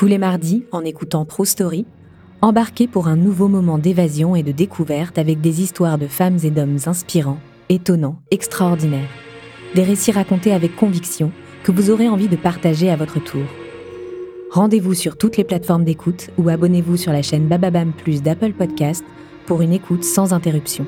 Tous les mardis, en écoutant Pro Story, embarquez pour un nouveau moment d'évasion et de découverte avec des histoires de femmes et d'hommes inspirants, étonnants, extraordinaires. Des récits racontés avec conviction que vous aurez envie de partager à votre tour. Rendez-vous sur toutes les plateformes d'écoute ou abonnez-vous sur la chaîne Bababam Plus d'Apple Podcast pour une écoute sans interruption.